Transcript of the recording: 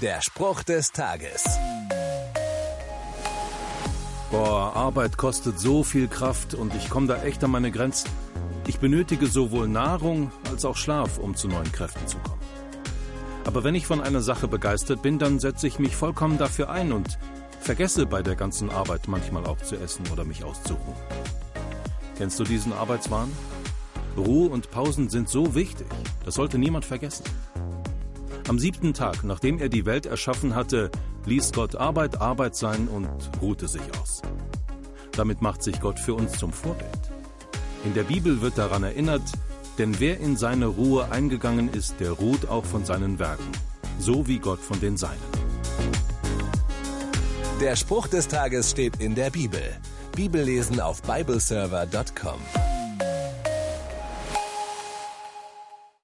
Der Spruch des Tages. Boah, Arbeit kostet so viel Kraft und ich komme da echt an meine Grenzen. Ich benötige sowohl Nahrung als auch Schlaf, um zu neuen Kräften zu kommen. Aber wenn ich von einer Sache begeistert bin, dann setze ich mich vollkommen dafür ein und vergesse bei der ganzen Arbeit manchmal auch zu essen oder mich auszuruhen. Kennst du diesen Arbeitswahn? Ruhe und Pausen sind so wichtig, das sollte niemand vergessen. Am siebten Tag, nachdem er die Welt erschaffen hatte, ließ Gott Arbeit Arbeit sein und ruhte sich aus. Damit macht sich Gott für uns zum Vorbild. In der Bibel wird daran erinnert, denn wer in seine Ruhe eingegangen ist, der ruht auch von seinen Werken, so wie Gott von den Seinen. Der Spruch des Tages steht in der Bibel. Bibellesen auf bibleserver.com.